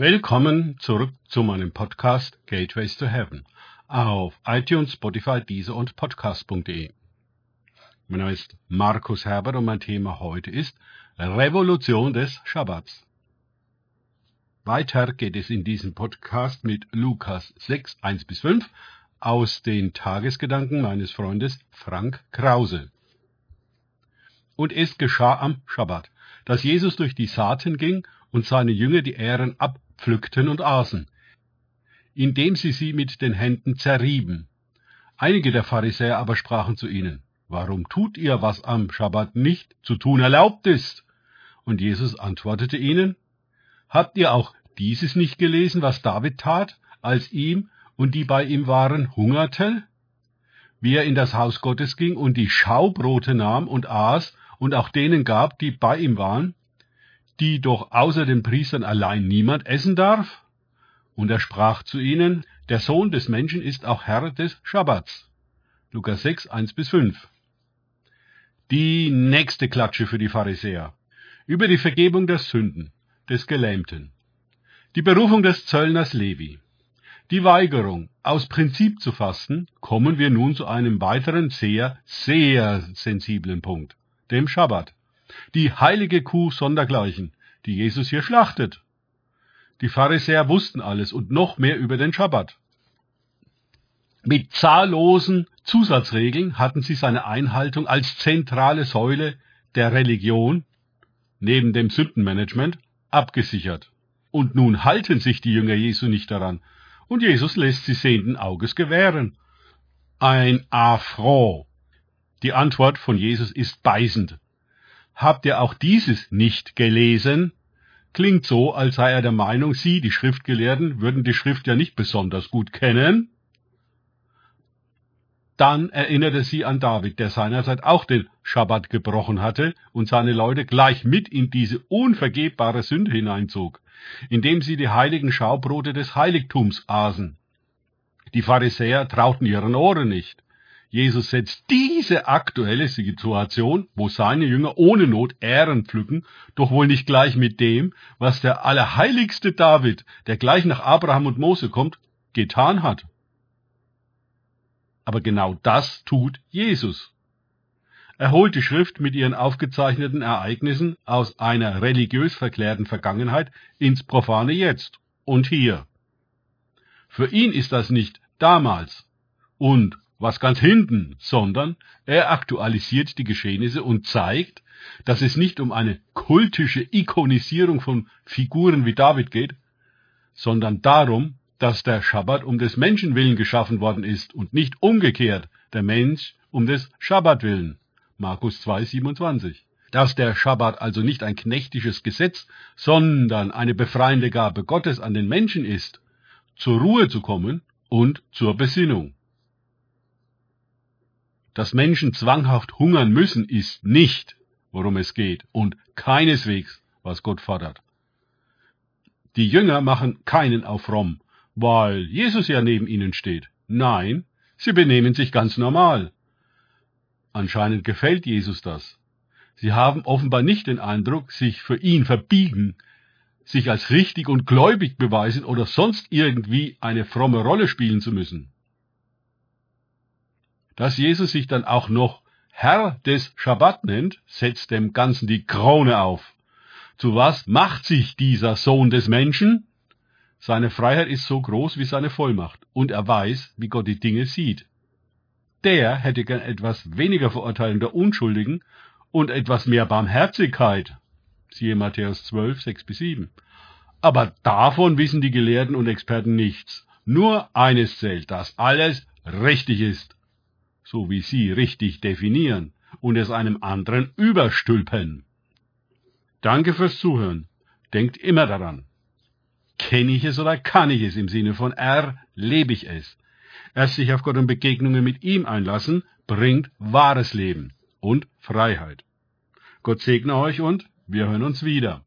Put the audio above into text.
Willkommen zurück zu meinem Podcast Gateways to Heaven auf iTunes, Spotify, Deezer und Podcast.de. Mein Name ist Markus Herbert und mein Thema heute ist Revolution des Schabbats. Weiter geht es in diesem Podcast mit Lukas 6, 1 bis 5 aus den Tagesgedanken meines Freundes Frank Krause. Und es geschah am Schabbat, dass Jesus durch die Saaten ging und seine Jünger die Ähren abpflückten und aßen, indem sie sie mit den Händen zerrieben. Einige der Pharisäer aber sprachen zu ihnen, Warum tut ihr, was am Schabbat nicht zu tun erlaubt ist? Und Jesus antwortete ihnen, Habt ihr auch dieses nicht gelesen, was David tat, als ihm und die bei ihm waren hungerte? Wie er in das Haus Gottes ging und die Schaubrote nahm und aß und auch denen gab, die bei ihm waren? Die doch außer den Priestern allein niemand essen darf? Und er sprach zu ihnen, der Sohn des Menschen ist auch Herr des Schabbats. Lukas 6, 1 bis 5. Die nächste Klatsche für die Pharisäer. Über die Vergebung der Sünden des Gelähmten. Die Berufung des Zöllners Levi. Die Weigerung, aus Prinzip zu fasten, kommen wir nun zu einem weiteren sehr, sehr sensiblen Punkt, dem Schabbat die heilige Kuh sondergleichen, die Jesus hier schlachtet. Die Pharisäer wussten alles und noch mehr über den Schabbat. Mit zahllosen Zusatzregeln hatten sie seine Einhaltung als zentrale Säule der Religion neben dem Sündenmanagement abgesichert. Und nun halten sich die Jünger Jesu nicht daran, und Jesus lässt sie sehenden Auges gewähren. Ein Affront. Die Antwort von Jesus ist beißend. Habt ihr auch dieses nicht gelesen? Klingt so, als sei er der Meinung, Sie, die Schriftgelehrten, würden die Schrift ja nicht besonders gut kennen. Dann erinnerte sie an David, der seinerzeit auch den Schabbat gebrochen hatte und seine Leute gleich mit in diese unvergebbare Sünde hineinzog, indem sie die heiligen Schaubrote des Heiligtums aßen. Die Pharisäer trauten ihren Ohren nicht. Jesus setzt diese aktuelle Situation, wo seine Jünger ohne Not Ähren pflücken, doch wohl nicht gleich mit dem, was der allerheiligste David, der gleich nach Abraham und Mose kommt, getan hat. Aber genau das tut Jesus. Er holt die Schrift mit ihren aufgezeichneten Ereignissen aus einer religiös verklärten Vergangenheit ins profane Jetzt und hier. Für ihn ist das nicht damals und was ganz hinten, sondern er aktualisiert die Geschehnisse und zeigt, dass es nicht um eine kultische Ikonisierung von Figuren wie David geht, sondern darum, dass der Schabbat um des Menschen willen geschaffen worden ist und nicht umgekehrt, der Mensch um des Schabbat willen. Markus 2, 27. Dass der Schabbat also nicht ein knechtisches Gesetz, sondern eine befreiende Gabe Gottes an den Menschen ist, zur Ruhe zu kommen und zur Besinnung. Dass Menschen zwanghaft hungern müssen, ist nicht, worum es geht, und keineswegs, was Gott fordert. Die Jünger machen keinen auf fromm, weil Jesus ja neben ihnen steht. Nein, sie benehmen sich ganz normal. Anscheinend gefällt Jesus das. Sie haben offenbar nicht den Eindruck, sich für ihn verbiegen, sich als richtig und gläubig beweisen oder sonst irgendwie eine fromme Rolle spielen zu müssen dass Jesus sich dann auch noch Herr des Schabbat nennt, setzt dem Ganzen die Krone auf. Zu was macht sich dieser Sohn des Menschen? Seine Freiheit ist so groß wie seine Vollmacht, und er weiß, wie Gott die Dinge sieht. Der hätte gern etwas weniger Verurteilung der Unschuldigen und etwas mehr Barmherzigkeit. Siehe Matthäus 12, 6 bis 7. Aber davon wissen die Gelehrten und Experten nichts. Nur eines zählt, dass alles richtig ist so wie Sie richtig definieren, und es einem anderen überstülpen. Danke fürs Zuhören. Denkt immer daran. Kenne ich es oder kann ich es im Sinne von R, lebe ich es. Erst sich auf Gott und Begegnungen mit ihm einlassen, bringt wahres Leben und Freiheit. Gott segne euch und wir hören uns wieder.